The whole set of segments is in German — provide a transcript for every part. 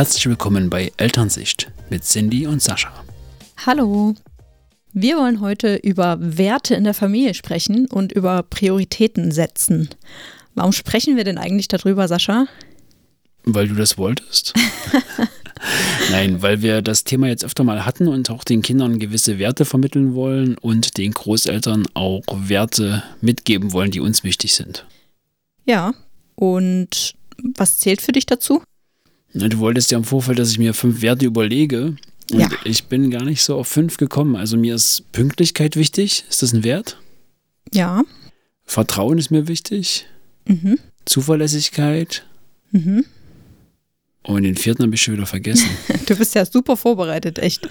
Herzlich willkommen bei Elternsicht mit Cindy und Sascha. Hallo. Wir wollen heute über Werte in der Familie sprechen und über Prioritäten setzen. Warum sprechen wir denn eigentlich darüber, Sascha? Weil du das wolltest. Nein, weil wir das Thema jetzt öfter mal hatten und auch den Kindern gewisse Werte vermitteln wollen und den Großeltern auch Werte mitgeben wollen, die uns wichtig sind. Ja, und was zählt für dich dazu? Du wolltest ja im Vorfeld, dass ich mir fünf Werte überlege. Und Ja. ich bin gar nicht so auf fünf gekommen. Also mir ist Pünktlichkeit wichtig. Ist das ein Wert? Ja. Vertrauen ist mir wichtig. Mhm. Zuverlässigkeit. Mhm. Und den vierten habe ich schon wieder vergessen. Du bist ja super vorbereitet, echt.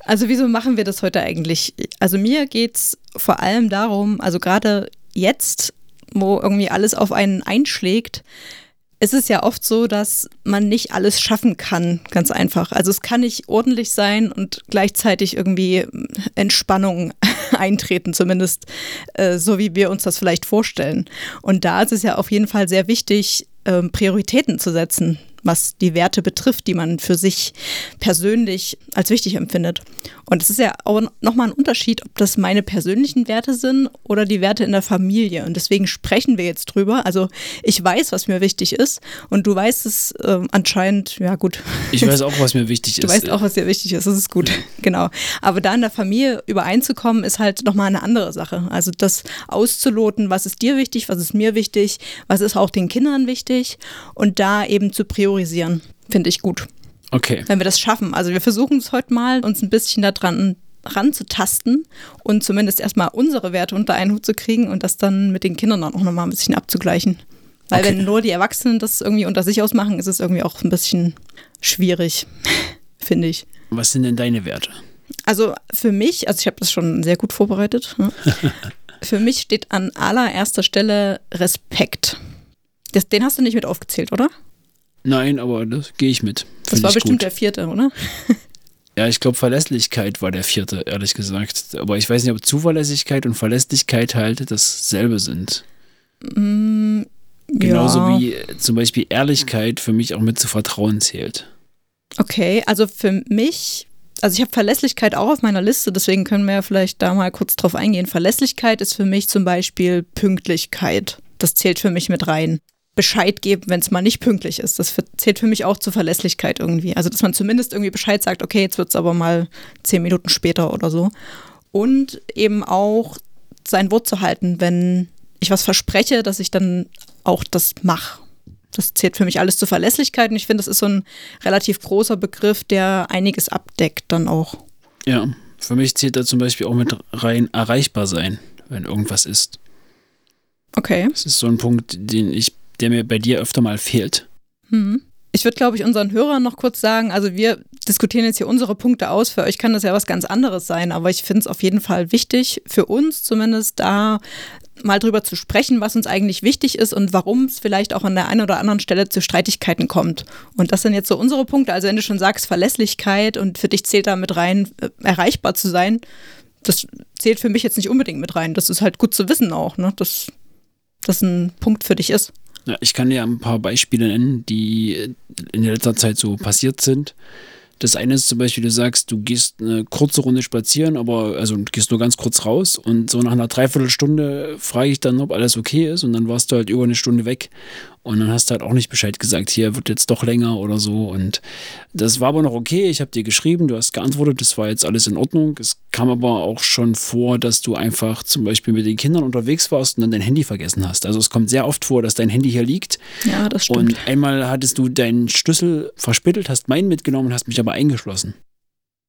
Also wieso machen wir das heute eigentlich? Also mir geht es vor allem darum, also gerade jetzt, wo irgendwie alles auf einen einschlägt, es ist ja oft so, dass man nicht alles schaffen kann, ganz einfach. Also es kann nicht ordentlich sein und gleichzeitig irgendwie Entspannung eintreten, zumindest äh, so wie wir uns das vielleicht vorstellen. Und da ist es ja auf jeden Fall sehr wichtig, ähm, Prioritäten zu setzen, was die Werte betrifft, die man für sich persönlich als wichtig empfindet. Und es ist ja auch nochmal ein Unterschied, ob das meine persönlichen Werte sind oder die Werte in der Familie. Und deswegen sprechen wir jetzt drüber. Also ich weiß, was mir wichtig ist und du weißt es ähm, anscheinend, ja gut. Ich weiß auch, was mir wichtig Du ist. weißt auch, was dir wichtig ist, das ist gut. Genau. Aber da in der Familie übereinzukommen, ist halt nochmal eine andere Sache. Also das auszuloten, was ist dir wichtig, was ist mir wichtig, was ist auch den Kindern wichtig und da eben zu priorisieren, finde ich gut, Okay. wenn wir das schaffen. Also wir versuchen es heute mal, uns ein bisschen daran ranzutasten und zumindest erstmal unsere Werte unter einen Hut zu kriegen und das dann mit den Kindern auch nochmal ein bisschen abzugleichen. Weil Okay. wenn nur die Erwachsenen das irgendwie unter sich ausmachen, ist es irgendwie auch ein bisschen schwierig, finde ich. Was sind denn deine Werte? Also für mich, also ich habe das schon sehr gut vorbereitet. Ne? für mich steht an allererster Stelle Respekt. Das, den hast du nicht mit aufgezählt, oder? Nein, aber das gehe ich mit. Das Find war ich bestimmt gut. der vierte, oder? Ja, ich glaube, Verlässlichkeit war der vierte, ehrlich gesagt. Aber ich weiß nicht, ob Zuverlässigkeit und Verlässlichkeit halt dasselbe sind. Mm, Genauso ja. wie äh, zum Beispiel Ehrlichkeit für mich auch mit zu Vertrauen zählt. Okay, also für mich, also ich habe Verlässlichkeit auch auf meiner Liste, deswegen können wir ja vielleicht da mal kurz drauf eingehen. Verlässlichkeit ist für mich zum Beispiel Pünktlichkeit. Das zählt für mich mit rein. Bescheid geben, wenn es mal nicht pünktlich ist. Das zählt für mich auch zur Verlässlichkeit irgendwie. Also, dass man zumindest irgendwie Bescheid sagt, okay, jetzt wird es aber mal zehn Minuten später oder so. Und eben auch sein Wort zu halten, wenn ich was verspreche, dass ich dann auch das mache. Das zählt für mich alles zur Verlässlichkeit und ich finde, das ist so ein relativ großer Begriff, der einiges abdeckt dann auch. Ja, für mich zählt da zum Beispiel auch mit rein erreichbar sein, wenn irgendwas ist. Okay. Das ist so ein Punkt, den ich, der mir bei dir öfter mal fehlt. Mhm. Ich würde, glaube ich, unseren Hörern noch kurz sagen, also wir diskutieren jetzt hier unsere Punkte aus. Für euch kann das ja was ganz anderes sein, aber ich finde es auf jeden Fall wichtig, für uns zumindest da mal drüber zu sprechen, was uns eigentlich wichtig ist und warum es vielleicht auch an der einen oder anderen Stelle zu Streitigkeiten kommt. Und das sind jetzt so unsere Punkte. Also wenn du schon sagst, Verlässlichkeit und für dich zählt da mit rein, äh, erreichbar zu sein, das zählt für mich jetzt nicht unbedingt mit rein. Das ist halt gut zu wissen auch, ne? dass das ein Punkt für dich ist. Ja, ich kann dir ein paar Beispiele nennen, die in letzter Zeit so passiert sind. Das eine ist zum Beispiel, du sagst, du gehst eine kurze Runde spazieren, aber also gehst nur ganz kurz raus und so nach einer Dreiviertelstunde frage ich dann, ob alles okay ist und dann warst du halt über eine Stunde weg und dann hast du halt auch nicht Bescheid gesagt, hier wird jetzt doch länger oder so und das war aber noch okay, ich habe dir geschrieben, du hast geantwortet, das war jetzt alles in Ordnung. Es kam aber auch schon vor, dass du einfach zum Beispiel mit den Kindern unterwegs warst und dann dein Handy vergessen hast. Also es kommt sehr oft vor, dass dein Handy hier liegt Ja, das stimmt. und einmal hattest du deinen Schlüssel verspittelt, hast meinen mitgenommen und hast mich aber eingeschlossen.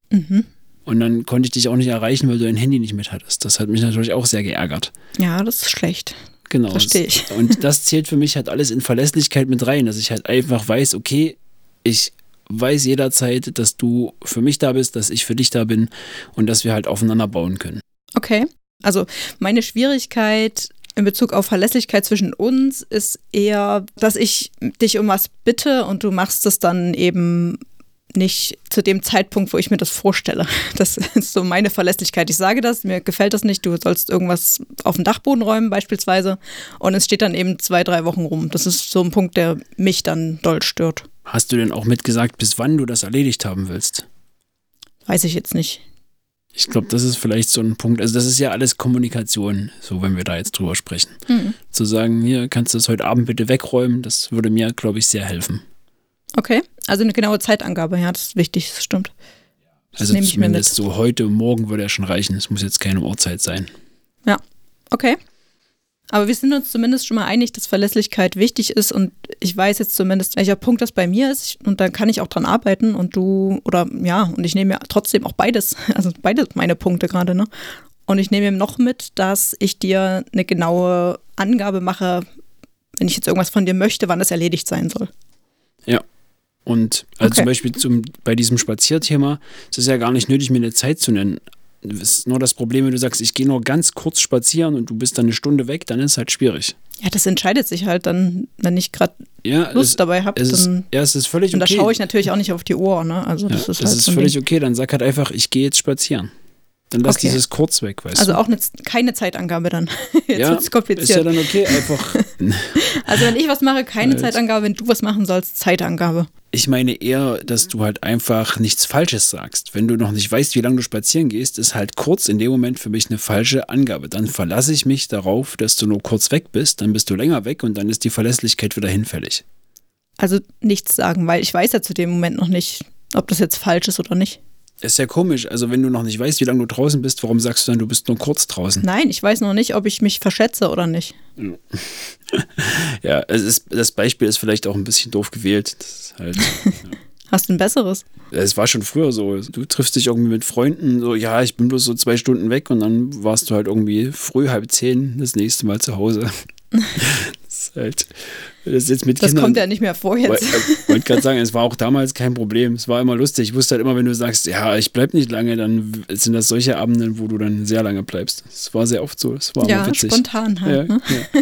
mhm. Und dann konnte ich dich auch nicht erreichen, weil du dein Handy nicht mit hattest. Das hat mich natürlich auch sehr geärgert. Ja, das ist schlecht. Genau. Verstehe ich. Und das zählt für mich halt alles in Verlässlichkeit mit rein, dass ich halt einfach weiß, okay, ich weiß jederzeit, dass du für mich da bist, dass ich für dich da bin und dass wir halt aufeinander bauen können. Okay. Also meine Schwierigkeit in Bezug auf Verlässlichkeit zwischen uns ist eher, dass ich dich um was bitte und du machst es dann eben nicht zu dem Zeitpunkt, wo ich mir das vorstelle. Das ist so meine Verlässlichkeit. Ich sage das, mir gefällt das nicht, du sollst irgendwas auf den Dachboden räumen beispielsweise und es steht dann eben zwei, drei Wochen rum. Das ist so ein Punkt, der mich dann doll stört. Hast du denn auch mitgesagt, bis wann du das erledigt haben willst? Weiß ich jetzt nicht. Ich glaube, das ist vielleicht so ein Punkt. Also, das ist ja alles Kommunikation, so wenn wir da jetzt drüber sprechen. Mhm. Zu sagen, hier kannst du das heute Abend bitte wegräumen, das würde mir, glaube ich, sehr helfen. Okay, also eine genaue Zeitangabe, ja, das ist wichtig, das stimmt. Das also zumindest so heute, morgen würde ja schon reichen. Es muss jetzt keine Uhrzeit sein. Ja, okay. Aber wir sind uns zumindest schon mal einig, dass Verlässlichkeit wichtig ist und ich weiß jetzt zumindest, welcher Punkt das bei mir ist und da kann ich auch dran arbeiten und du, oder ja, und ich nehme ja trotzdem auch beides, also beides meine Punkte gerade, ne? Und ich nehme noch mit, dass ich dir eine genaue Angabe mache, wenn ich jetzt irgendwas von dir möchte, wann das erledigt sein soll. Ja. Und also okay. zum Beispiel zum, bei diesem Spazierthema ist es ja gar nicht nötig, mir eine Zeit zu nennen. Das ist nur das Problem, wenn du sagst, ich gehe nur ganz kurz spazieren und du bist dann eine Stunde weg, dann ist es halt schwierig. Ja, das entscheidet sich halt dann, wenn ich gerade ja, Lust es, dabei habe. Ja, es ist völlig okay. Und da schaue ich natürlich auch nicht auf die Uhr, ne? Also das ja, ist, halt ist völlig okay. Dann sag halt einfach, ich gehe jetzt spazieren. Dann lass okay. dieses kurz weg, weißt also du. Also auch eine, keine Zeitangabe dann. Jetzt ja, wird's kompliziert. Ist ja dann okay, einfach. also wenn ich was mache, keine halt. Zeitangabe, wenn du was machen sollst, Zeitangabe. Ich meine eher, dass du halt einfach nichts Falsches sagst. Wenn du noch nicht weißt, wie lange du spazieren gehst, ist halt kurz in dem Moment für mich eine falsche Angabe. Dann verlasse ich mich darauf, dass du nur kurz weg bist, dann bist du länger weg und dann ist die Verlässlichkeit wieder hinfällig. Also nichts sagen, weil ich weiß ja zu dem Moment noch nicht, ob das jetzt falsch ist oder nicht. Ist ja komisch. Also, wenn du noch nicht weißt, wie lange du draußen bist, warum sagst du dann, du bist nur kurz draußen? Nein, ich weiß noch nicht, ob ich mich verschätze oder nicht. ja, es ist, das Beispiel ist vielleicht auch ein bisschen doof gewählt. Halt, ja. Hast du ein besseres? Es war schon früher so. Du triffst dich irgendwie mit Freunden, so, ja, ich bin bloß so zwei Stunden weg und dann warst du halt irgendwie früh halb zehn das nächste Mal zu Hause. das ist halt das, jetzt mit das Kindern, kommt ja nicht mehr vor jetzt. Ich wollte gerade sagen, es war auch damals kein Problem. Es war immer lustig. Ich wusste halt immer, wenn du sagst, ja, ich bleib nicht lange, dann sind das solche Abende, wo du dann sehr lange bleibst. Es war sehr oft so. Es war ja, witzig. spontan halt. Ja, ne? ja.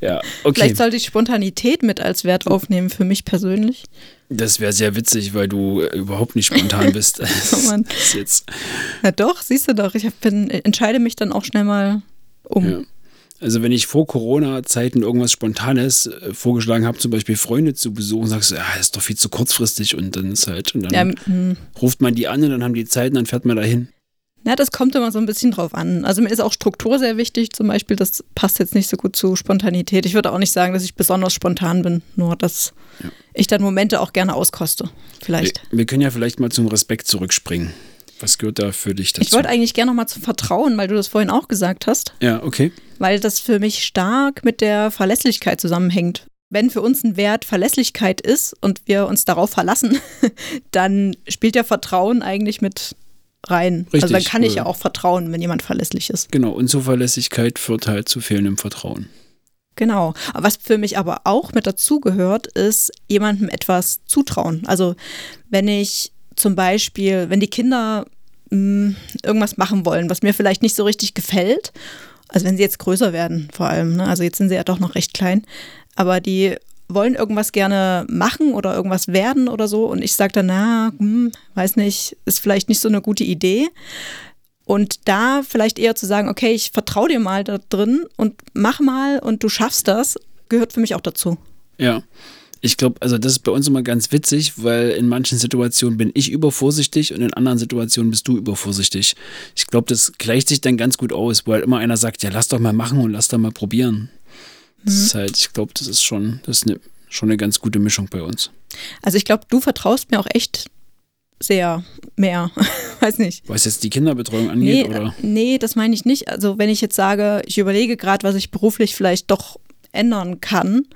ja, okay. Vielleicht sollte ich Spontanität mit als Wert aufnehmen für mich persönlich. Das wäre sehr witzig, weil du äh, überhaupt nicht spontan bist. oh Mann. jetzt. Ja doch, siehst du doch. Ich bin, entscheide mich dann auch schnell mal um. Ja. Also wenn ich vor Corona-Zeiten irgendwas Spontanes äh, vorgeschlagen habe, zum Beispiel Freunde zu besuchen, sagst du, ja, ist doch viel zu kurzfristig und dann ist halt, und dann ja, hm. ruft man die an und dann haben die Zeit und dann fährt man dahin. Ja, das kommt immer so ein bisschen drauf an. Also mir ist auch Struktur sehr wichtig, zum Beispiel, das passt jetzt nicht so gut zu Spontanität. Ich würde auch nicht sagen, dass ich besonders spontan bin, nur dass ja. ich dann Momente auch gerne auskoste. Vielleicht. Wir, wir können ja vielleicht mal zum Respekt zurückspringen. Was gehört da für dich dazu? Ich wollte eigentlich gerne nochmal zu Vertrauen, weil du das vorhin auch gesagt hast. Ja, okay. Weil das für mich stark mit der Verlässlichkeit zusammenhängt. Wenn für uns ein Wert Verlässlichkeit ist und wir uns darauf verlassen, dann spielt ja Vertrauen eigentlich mit rein. Richtig, also dann kann ich ja auch vertrauen, wenn jemand verlässlich ist. Genau, Unzuverlässigkeit führt halt zu fehlendem Vertrauen. Genau. Was für mich aber auch mit dazugehört, ist jemandem etwas zutrauen. Also wenn ich zum Beispiel, wenn die Kinder mm, irgendwas machen wollen, was mir vielleicht nicht so richtig gefällt, also wenn sie jetzt größer werden vor allem, ne? also jetzt sind sie ja doch noch recht klein, aber die wollen irgendwas gerne machen oder irgendwas werden oder so und ich sage dann, na, hm, weiß nicht, ist vielleicht nicht so eine gute Idee. Und da vielleicht eher zu sagen, okay, ich vertraue dir mal da drin und mach mal und du schaffst das, gehört für mich auch dazu. Ja. Ich glaube, also das ist bei uns immer ganz witzig, weil in manchen Situationen bin ich übervorsichtig und in anderen Situationen bist du übervorsichtig. Ich glaube, das gleicht sich dann ganz gut aus, halt immer einer sagt, ja, lass doch mal machen und lass doch mal probieren. Das mhm. ist halt, ich glaube, das ist schon, das ist eine, schon eine ganz gute Mischung bei uns. Also ich glaube, du vertraust mir auch echt sehr mehr. Weiß nicht. Was jetzt die Kinderbetreuung angeht, nee, oder? Nee, das meine ich nicht. Also wenn ich jetzt sage, ich überlege gerade, was ich beruflich vielleicht doch ändern kann,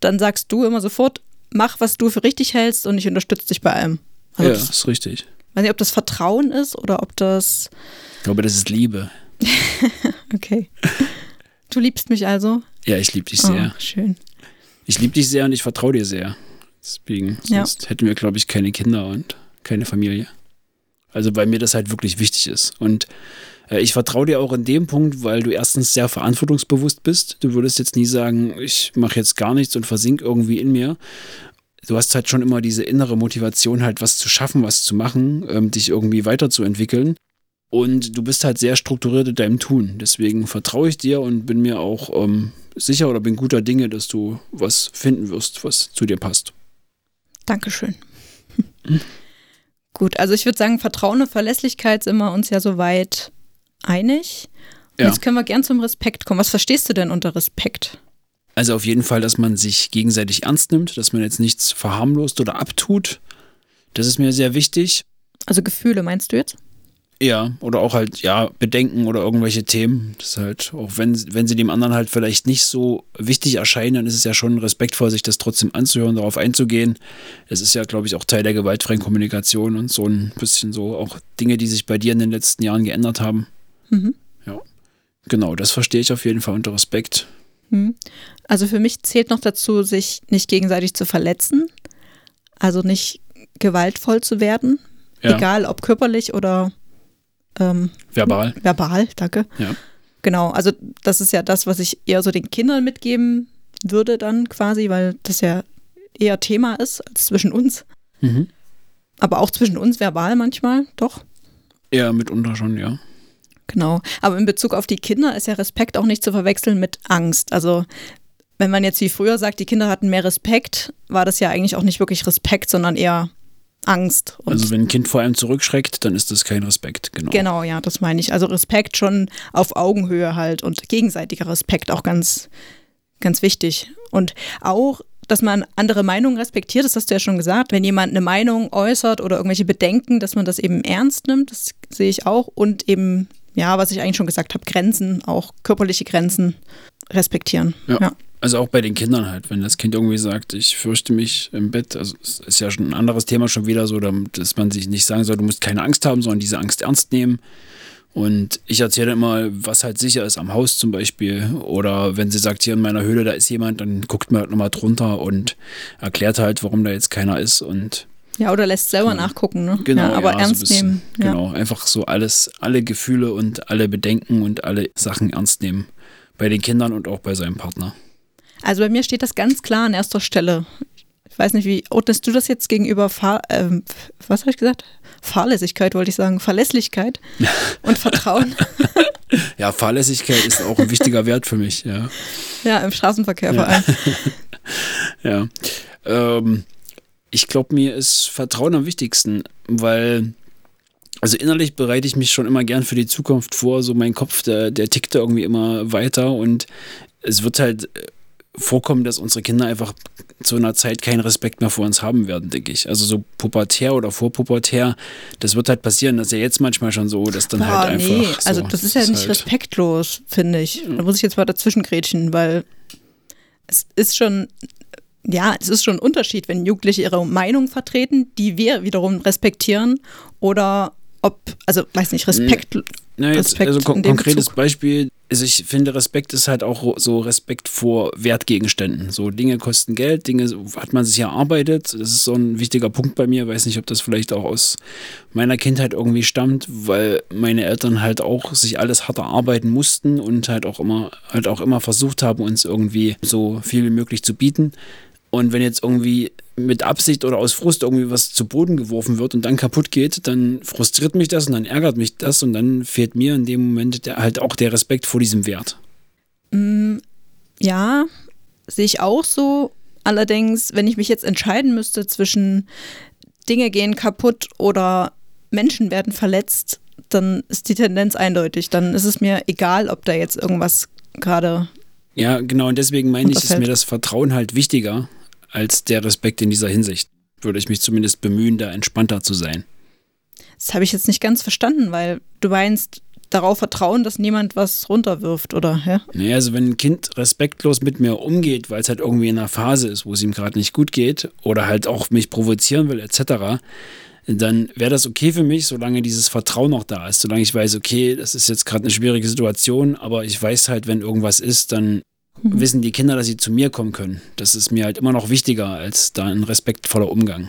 dann sagst du immer sofort, mach, was du für richtig hältst und ich unterstütze dich bei allem. Also ja, das ist richtig. Ich weiß nicht, ob das Vertrauen ist oder ob das. Ich glaube, das ist Liebe. okay. Du liebst mich also? Ja, ich liebe dich sehr. Oh, schön. Ich liebe dich sehr und ich vertraue dir sehr. Deswegen, sonst ja. hätten wir, glaube ich, keine Kinder und keine Familie. Also, weil mir das halt wirklich wichtig ist. Und ich vertraue dir auch in dem Punkt, weil du erstens sehr verantwortungsbewusst bist. Du würdest jetzt nie sagen, ich mache jetzt gar nichts und versink irgendwie in mir. du hast halt schon immer diese innere Motivation, halt was zu schaffen, was zu machen, ähm, dich irgendwie weiterzuentwickeln. Und du bist halt sehr strukturiert in deinem Tun. Deswegen vertraue ich dir und bin mir auch ähm, sicher oder bin guter Dinge, dass du was finden wirst, was zu dir passt. Dankeschön. Gut, also ich würde sagen, Vertrauen und Verlässlichkeit sind wir uns ja soweit einig. Und Ja. Jetzt können wir gern zum Respekt kommen. Was verstehst du denn unter Respekt? Also auf jeden Fall, dass man sich gegenseitig ernst nimmt, dass man jetzt nichts verharmlost oder abtut. Das ist mir sehr wichtig. Also Gefühle meinst du jetzt? Ja, oder auch halt, ja, Bedenken oder irgendwelche Themen. Das ist halt, auch wenn, wenn sie dem anderen halt vielleicht nicht so wichtig erscheinen, dann ist es ja schon respektvoll, sich das trotzdem anzuhören, darauf einzugehen. Es ist ja, glaube ich, auch Teil der gewaltfreien Kommunikation und so ein bisschen so auch Dinge, die sich bei dir in den letzten Jahren geändert haben. Mhm. Ja. Genau, das verstehe ich auf jeden Fall unter Respekt. Hm. Also für mich zählt noch dazu, sich nicht gegenseitig zu verletzen. Also nicht gewaltvoll zu werden. Ja. Egal ob körperlich oder ähm, Verbal. verbal, danke. Ja. Genau, also das ist ja das, was ich eher so den Kindern mitgeben würde dann quasi, weil das ja eher Thema ist als zwischen uns. Mhm. Aber auch zwischen uns verbal manchmal, doch. Ja, mitunter schon, ja. Genau. Aber in Bezug auf die Kinder ist ja Respekt auch nicht zu verwechseln mit Angst. Also wenn man jetzt wie früher sagt, die Kinder hatten mehr Respekt, war das ja eigentlich auch nicht wirklich Respekt, sondern eher Angst. Und Also wenn ein Kind vor einem zurückschreckt, dann ist das kein Respekt, genau. Genau, ja, das meine ich. Also Respekt schon auf Augenhöhe halt und gegenseitiger Respekt auch ganz, ganz wichtig. Und auch, dass man andere Meinungen respektiert, das hast du ja schon gesagt. Wenn jemand eine Meinung äußert oder irgendwelche Bedenken, dass man das eben ernst nimmt, das sehe ich auch. Und eben, ja, was ich eigentlich schon gesagt habe, Grenzen, auch körperliche Grenzen respektieren. Ja. ja. Also auch bei den Kindern halt, wenn das Kind irgendwie sagt, ich fürchte mich im Bett, also es ist ja schon ein anderes Thema schon wieder so, dass man sich nicht sagen soll, du musst keine Angst haben, sondern diese Angst ernst nehmen. Und ich erzähle immer, was halt sicher ist am Haus zum Beispiel. Oder wenn sie sagt, hier in meiner Höhle, da ist jemand, dann guckt man halt nochmal drunter und erklärt halt, warum da jetzt keiner ist. Und Ja, oder lässt selber Genau. nachgucken, ne? genau, ja, aber ja, so ernst bisschen, nehmen. Ja. Genau, einfach so alles, alle Gefühle und alle Bedenken und alle Sachen ernst nehmen. Bei den Kindern und auch bei seinem Partner. Also bei mir steht das ganz klar an erster Stelle. Ich weiß nicht, wie ordnest du das jetzt gegenüber Fahr ähm, was habe ich gesagt? Fahrlässigkeit wollte ich sagen, Verlässlichkeit und Vertrauen. Ja, Fahrlässigkeit ist auch ein wichtiger Wert für mich, ja. ja, im Straßenverkehr vor allem. Ja. Ähm, ich glaube, mir ist Vertrauen am wichtigsten, weil, also innerlich bereite ich mich schon immer gern für die Zukunft vor. So mein Kopf, der, der tickt da irgendwie immer weiter und es wird halt äh, vorkommen, dass unsere Kinder einfach zu einer Zeit keinen Respekt mehr vor uns haben werden, denke ich. Also so pubertär oder vorpubertär, das wird halt passieren. Das ist ja jetzt manchmal schon so, dass dann halt Boah, einfach. nee, so, also das ist ja nicht halt, respektlos, finde ich. Da muss ich jetzt mal dazwischen grätschen, weil es ist schon, ja, es ist schon ein Unterschied, wenn Jugendliche ihre Meinung vertreten, die wir wiederum respektieren oder ob, also weiß nicht, Respekt. Na, jetzt, Respekt also kon konkretes Bezug. Beispiel. Also ich finde, Respekt ist halt auch so Respekt vor Wertgegenständen. So Dinge kosten Geld, Dinge hat man sich erarbeitet. Das ist so ein wichtiger Punkt bei mir. Weiß nicht, ob das vielleicht auch aus meiner Kindheit irgendwie stammt, weil meine Eltern halt auch sich alles hart erarbeiten mussten und halt auch immer, halt auch immer versucht haben, uns irgendwie so viel wie möglich zu bieten. Und wenn jetzt irgendwie mit Absicht oder aus Frust irgendwie was zu Boden geworfen wird und dann kaputt geht, dann frustriert mich das und dann ärgert mich das und dann fehlt mir in dem Moment der, halt auch der Respekt vor diesem Wert. Mm, Ja, sehe ich auch so. Allerdings, wenn ich mich jetzt entscheiden müsste zwischen Dinge gehen kaputt oder Menschen werden verletzt, dann ist die Tendenz eindeutig. Dann ist es mir egal, ob da jetzt irgendwas gerade. Ja, genau, und deswegen meine ich, ist mir das Vertrauen halt wichtiger als der Respekt in dieser Hinsicht. Würde ich mich zumindest bemühen, da entspannter zu sein. Das habe ich jetzt nicht ganz verstanden, weil du meinst, darauf vertrauen, dass niemand was runterwirft, oder? Ja? Naja, also wenn ein Kind respektlos mit mir umgeht, weil es halt irgendwie in einer Phase ist, wo es ihm gerade nicht gut geht oder halt auch mich provozieren will, etc., dann wäre das okay für mich, solange dieses Vertrauen noch da ist. Solange ich weiß, okay, das ist jetzt gerade eine schwierige Situation, aber ich weiß halt, wenn irgendwas ist, dann Mhm. wissen die Kinder, dass sie zu mir kommen können. Das ist mir halt immer noch wichtiger als da ein respektvoller Umgang.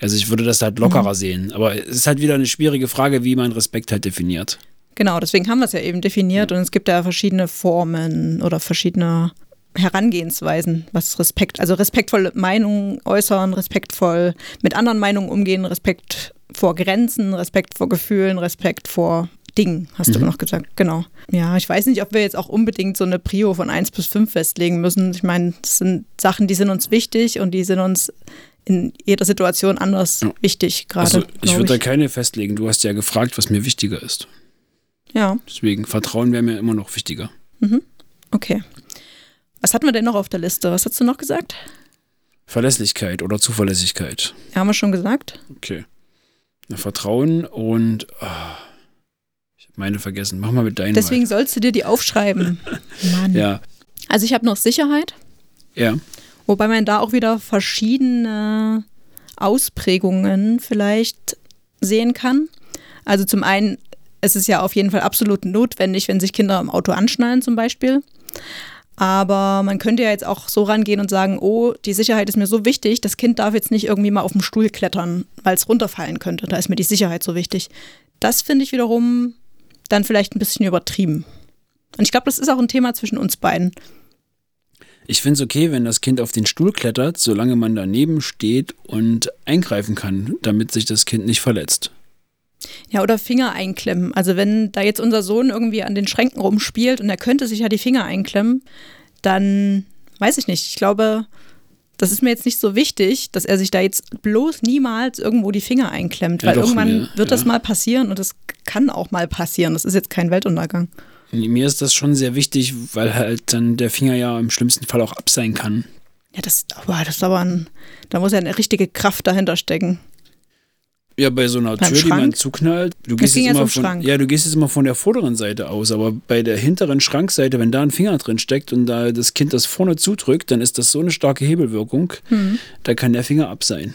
Also ich würde das halt lockerer sehen. Aber es ist halt wieder eine schwierige Frage, wie man Respekt halt definiert. Genau, deswegen haben wir es ja eben definiert und es gibt ja verschiedene Formen oder verschiedene Herangehensweisen, was Respekt, also respektvolle Meinungen äußern, respektvoll mit anderen Meinungen umgehen, Respekt vor Grenzen, Respekt vor Gefühlen, Respekt vor Dingen, hast mhm. du noch gesagt. Genau. Ja, ich weiß nicht, ob wir jetzt auch unbedingt so eine Prio von 1 bis 5 festlegen müssen. Ich meine, das sind Sachen, die sind uns wichtig und die sind uns in jeder Situation anders ja. wichtig gerade. Also ich würde da keine festlegen. Du hast ja gefragt, was mir wichtiger ist. Ja. Deswegen, Vertrauen wäre mir immer noch wichtiger. Mhm. Okay. Was hatten wir denn noch auf der Liste? Was hast du noch gesagt? Verlässlichkeit oder Zuverlässigkeit. Ja, haben wir schon gesagt. Okay. Vertrauen und oh, meine vergessen. Mach mal mit deinen. Deswegen weiter. sollst du dir die aufschreiben. Mann. Ja. Also ich habe noch Sicherheit. Ja. Wobei man da auch wieder verschiedene Ausprägungen vielleicht sehen kann. Also zum einen, es ist ja auf jeden Fall absolut notwendig, wenn sich Kinder im Auto anschnallen zum Beispiel. Aber man könnte ja jetzt auch so rangehen und sagen, oh, die Sicherheit ist mir so wichtig, das Kind darf jetzt nicht irgendwie mal auf dem Stuhl klettern, weil es runterfallen könnte. Da ist mir die Sicherheit so wichtig. Das finde ich wiederum dann vielleicht ein bisschen übertrieben. Und ich glaube, das ist auch ein Thema zwischen uns beiden. Ich finde es okay, wenn das Kind auf den Stuhl klettert, solange man daneben steht und eingreifen kann, damit sich das Kind nicht verletzt. Ja, oder Finger einklemmen. Also wenn da jetzt unser Sohn irgendwie an den Schränken rumspielt und er könnte sich ja die Finger einklemmen, dann weiß ich nicht. Ich glaube, das ist mir jetzt nicht so wichtig, dass er sich da jetzt bloß niemals irgendwo die Finger einklemmt, ja, weil doch, irgendwann mir, wird ja. das mal passieren und das kann auch mal passieren. Das ist jetzt kein Weltuntergang. Mir ist das schon sehr wichtig, weil halt dann der Finger ja im schlimmsten Fall auch ab sein kann. Ja, das, oh, das ist aber ein, da muss ja eine richtige Kraft dahinter stecken. Ja, bei so einer Beim Tür, Schrank? die man zuknallt, du gehst, jetzt immer von, ja, du gehst jetzt immer von der vorderen Seite aus, aber bei der hinteren Schrankseite, wenn da ein Finger drin steckt und da das Kind das vorne zudrückt, dann ist das so eine starke Hebelwirkung, hm. da kann der Finger ab sein.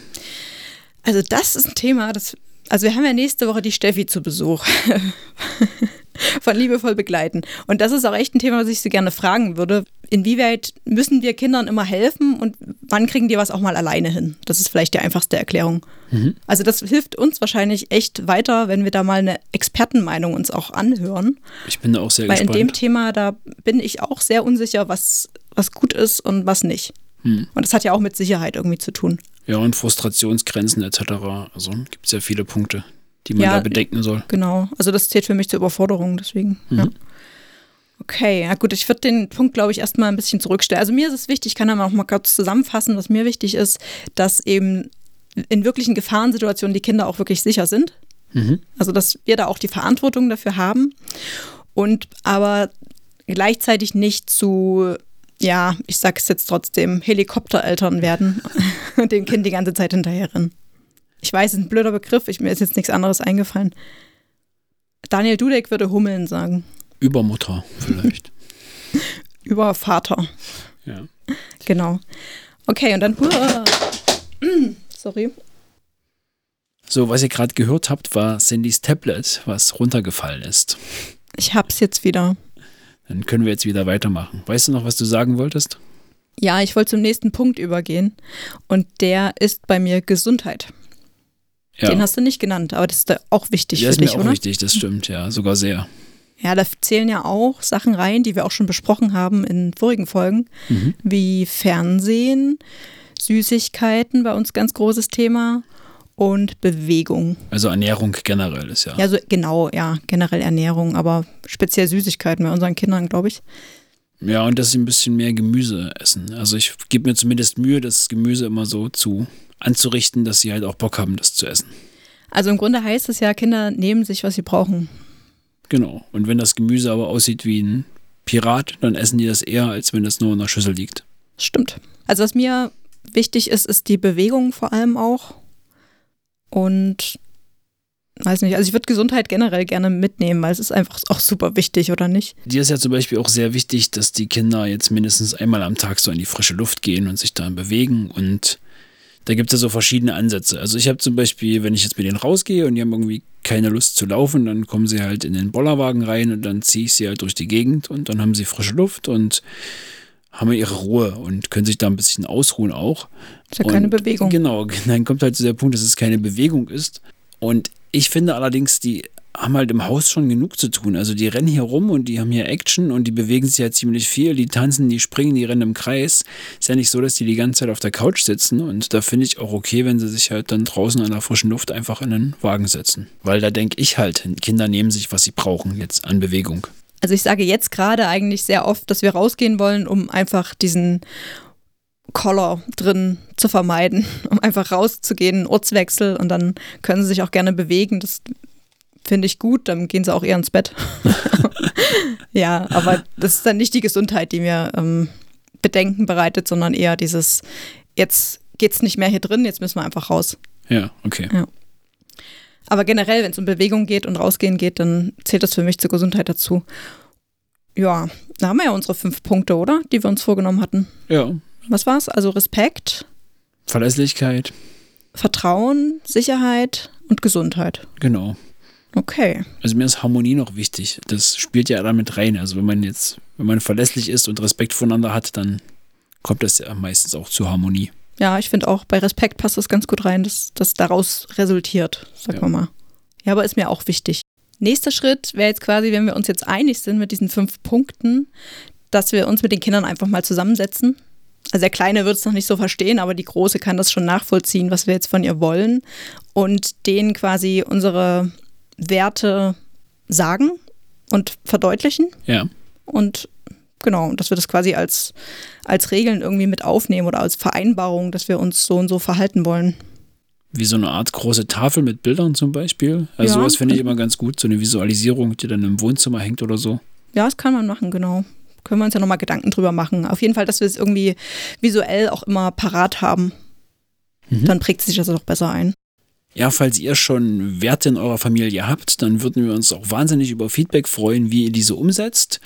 Also das ist ein Thema, das, also wir haben ja nächste Woche die Steffi zu Besuch. von liebevoll begleiten. Und das ist auch echt ein Thema, was ich so gerne fragen würde. Inwieweit müssen wir Kindern immer helfen und wann kriegen die was auch mal alleine hin? Das ist vielleicht die einfachste Erklärung. Mhm. Also das hilft uns wahrscheinlich echt weiter, wenn wir da mal eine Expertenmeinung uns auch anhören. Ich bin da auch sehr Weil gespannt. Weil in dem Thema, da bin ich auch sehr unsicher, was, was gut ist und was nicht. Mhm. Und das hat ja auch mit Sicherheit irgendwie zu tun. Ja, und Frustrationsgrenzen etc. Also gibt es ja viele Punkte die man ja, da bedenken soll. Genau, also das zählt für mich zur Überforderung, deswegen. Mhm. Ja. Okay, ja gut, ich würde den Punkt, glaube ich, erstmal ein bisschen zurückstellen. Also mir ist es wichtig, ich kann da mal kurz zusammenfassen, was mir wichtig ist, dass eben in wirklichen Gefahrensituationen die Kinder auch wirklich sicher sind. Mhm. Also dass wir da auch die Verantwortung dafür haben und aber gleichzeitig nicht zu, ja, ich sage es jetzt trotzdem, Helikoptereltern werden und dem Kind die ganze Zeit hinterherrennen. Ich weiß, es ist ein blöder Begriff, ich, mir ist jetzt nichts anderes eingefallen. Daniel Dudek würde Hummeln sagen. Übermutter vielleicht. Über Vater. Ja. Genau. Okay, und dann. Sorry. So, was ihr gerade gehört habt, war Sandys Tablet, was runtergefallen ist. Ich hab's jetzt wieder. Dann können wir jetzt wieder weitermachen. Weißt du noch, was du sagen wolltest? Ja, ich wollte zum nächsten Punkt übergehen. Und der ist bei mir Gesundheit. Ja. Den hast du nicht genannt, aber das ist auch wichtig ja, für dich, ist mir auch wichtig, das stimmt, ja, sogar sehr. Ja, da zählen ja auch Sachen rein, die wir auch schon besprochen haben in vorigen Folgen, mhm. wie Fernsehen, Süßigkeiten, bei uns ganz großes Thema und Bewegung. Also Ernährung generell ist ja. Ja, so genau, ja, generell Ernährung, aber speziell Süßigkeiten bei unseren Kindern, glaube ich. Ja, und dass sie ein bisschen mehr Gemüse essen. Also ich gebe mir zumindest Mühe, das Gemüse immer so zu anzurichten, dass sie halt auch Bock haben, das zu essen. Also im Grunde heißt es ja, Kinder nehmen sich, was sie brauchen. Genau. Und wenn das Gemüse aber aussieht wie ein Pirat, dann essen die das eher, als wenn es nur in der Schüssel liegt. Stimmt. Also was mir wichtig ist, ist die Bewegung vor allem auch. Und weiß nicht, also ich würde Gesundheit generell gerne mitnehmen, weil es ist einfach auch super wichtig, oder nicht? Dir ist ja zum Beispiel auch sehr wichtig, dass die Kinder jetzt mindestens einmal am Tag so in die frische Luft gehen und sich dann bewegen und da gibt es ja so verschiedene Ansätze. Also ich habe zum Beispiel, wenn ich jetzt mit denen rausgehe und die haben irgendwie keine Lust zu laufen, dann kommen sie halt in den Bollerwagen rein und dann ziehe ich sie halt durch die Gegend und dann haben sie frische Luft und haben ihre Ruhe und können sich da ein bisschen ausruhen auch. Ist ja und keine Bewegung. Genau, dann kommt halt zu der Punkt, dass es keine Bewegung ist. Und ich finde allerdings, die haben halt im Haus schon genug zu tun. Also die rennen hier rum und die haben hier Action und die bewegen sich ja ziemlich viel. Die tanzen, die springen, die rennen im Kreis. Ist ja nicht so, dass die die ganze Zeit auf der Couch sitzen. Und da finde ich auch okay, wenn sie sich halt dann draußen an der frischen Luft einfach in den Wagen setzen. Weil da denke ich halt, Kinder nehmen sich, was sie brauchen jetzt an Bewegung. Also ich sage jetzt gerade eigentlich sehr oft, dass wir rausgehen wollen, um einfach diesen Collar drin zu vermeiden, um einfach rauszugehen, Ortswechsel und dann können sie sich auch gerne bewegen. Das finde ich gut, dann gehen sie auch eher ins Bett. ja, aber das ist dann nicht die Gesundheit, die mir ähm, Bedenken bereitet, sondern eher dieses, jetzt geht es nicht mehr hier drin, jetzt müssen wir einfach raus. Ja, okay. Ja. Aber generell, wenn es um Bewegung geht und rausgehen geht, dann zählt das für mich zur Gesundheit dazu. Ja, da haben wir ja unsere fünf Punkte, oder? Die wir uns vorgenommen hatten. Ja. Was war's? Also Respekt. Verlässlichkeit. Vertrauen, Sicherheit und Gesundheit. Genau. Okay. Also mir ist Harmonie noch wichtig. Das spielt ja damit rein. Also wenn man jetzt, wenn man verlässlich ist und Respekt voneinander hat, dann kommt das ja meistens auch zur Harmonie. Ja, ich finde auch, bei Respekt passt das ganz gut rein, dass das daraus resultiert, sagen ja. wir mal. Ja, aber ist mir auch wichtig. Nächster Schritt wäre jetzt quasi, wenn wir uns jetzt einig sind mit diesen fünf Punkten, dass wir uns mit den Kindern einfach mal zusammensetzen. Also der Kleine wird es noch nicht so verstehen, aber die Große kann das schon nachvollziehen, was wir jetzt von ihr wollen und denen quasi unsere Werte sagen und verdeutlichen. Ja. Und genau, dass wir das quasi als, als Regeln irgendwie mit aufnehmen oder als Vereinbarung, dass wir uns so und so verhalten wollen. Wie so eine Art große Tafel mit Bildern zum Beispiel. Also ja, sowas finde ich immer ganz gut, so eine Visualisierung, die dann im Wohnzimmer hängt oder so. Ja, das kann man machen, genau. Können wir uns ja nochmal Gedanken drüber machen. Auf jeden Fall, dass wir es irgendwie visuell auch immer parat haben. Mhm. Dann prägt sich das auch besser ein. Ja, falls ihr schon Werte in eurer Familie habt, dann würden wir uns auch wahnsinnig über Feedback freuen, wie ihr diese umsetzt.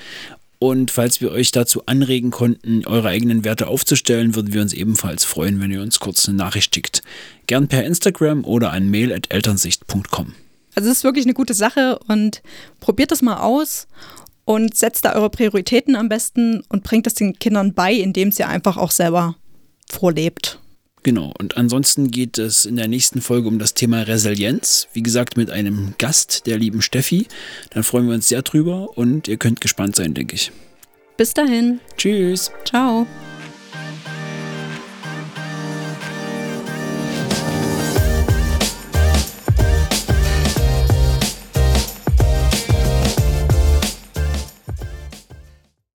Und falls wir euch dazu anregen konnten, eure eigenen Werte aufzustellen, würden wir uns ebenfalls freuen, wenn ihr uns kurz eine Nachricht schickt. Gern per Instagram oder an mail.elternsicht.com. Also es ist wirklich eine gute Sache und probiert das mal aus und setzt da eure Prioritäten am besten und bringt das den Kindern bei, indem sie einfach auch selber vorlebt. Genau, und ansonsten geht es in der nächsten Folge um das Thema Resilienz. Wie gesagt, mit einem Gast, der lieben Steffi. Dann freuen wir uns sehr drüber und ihr könnt gespannt sein, denke ich. Bis dahin. Tschüss. Ciao.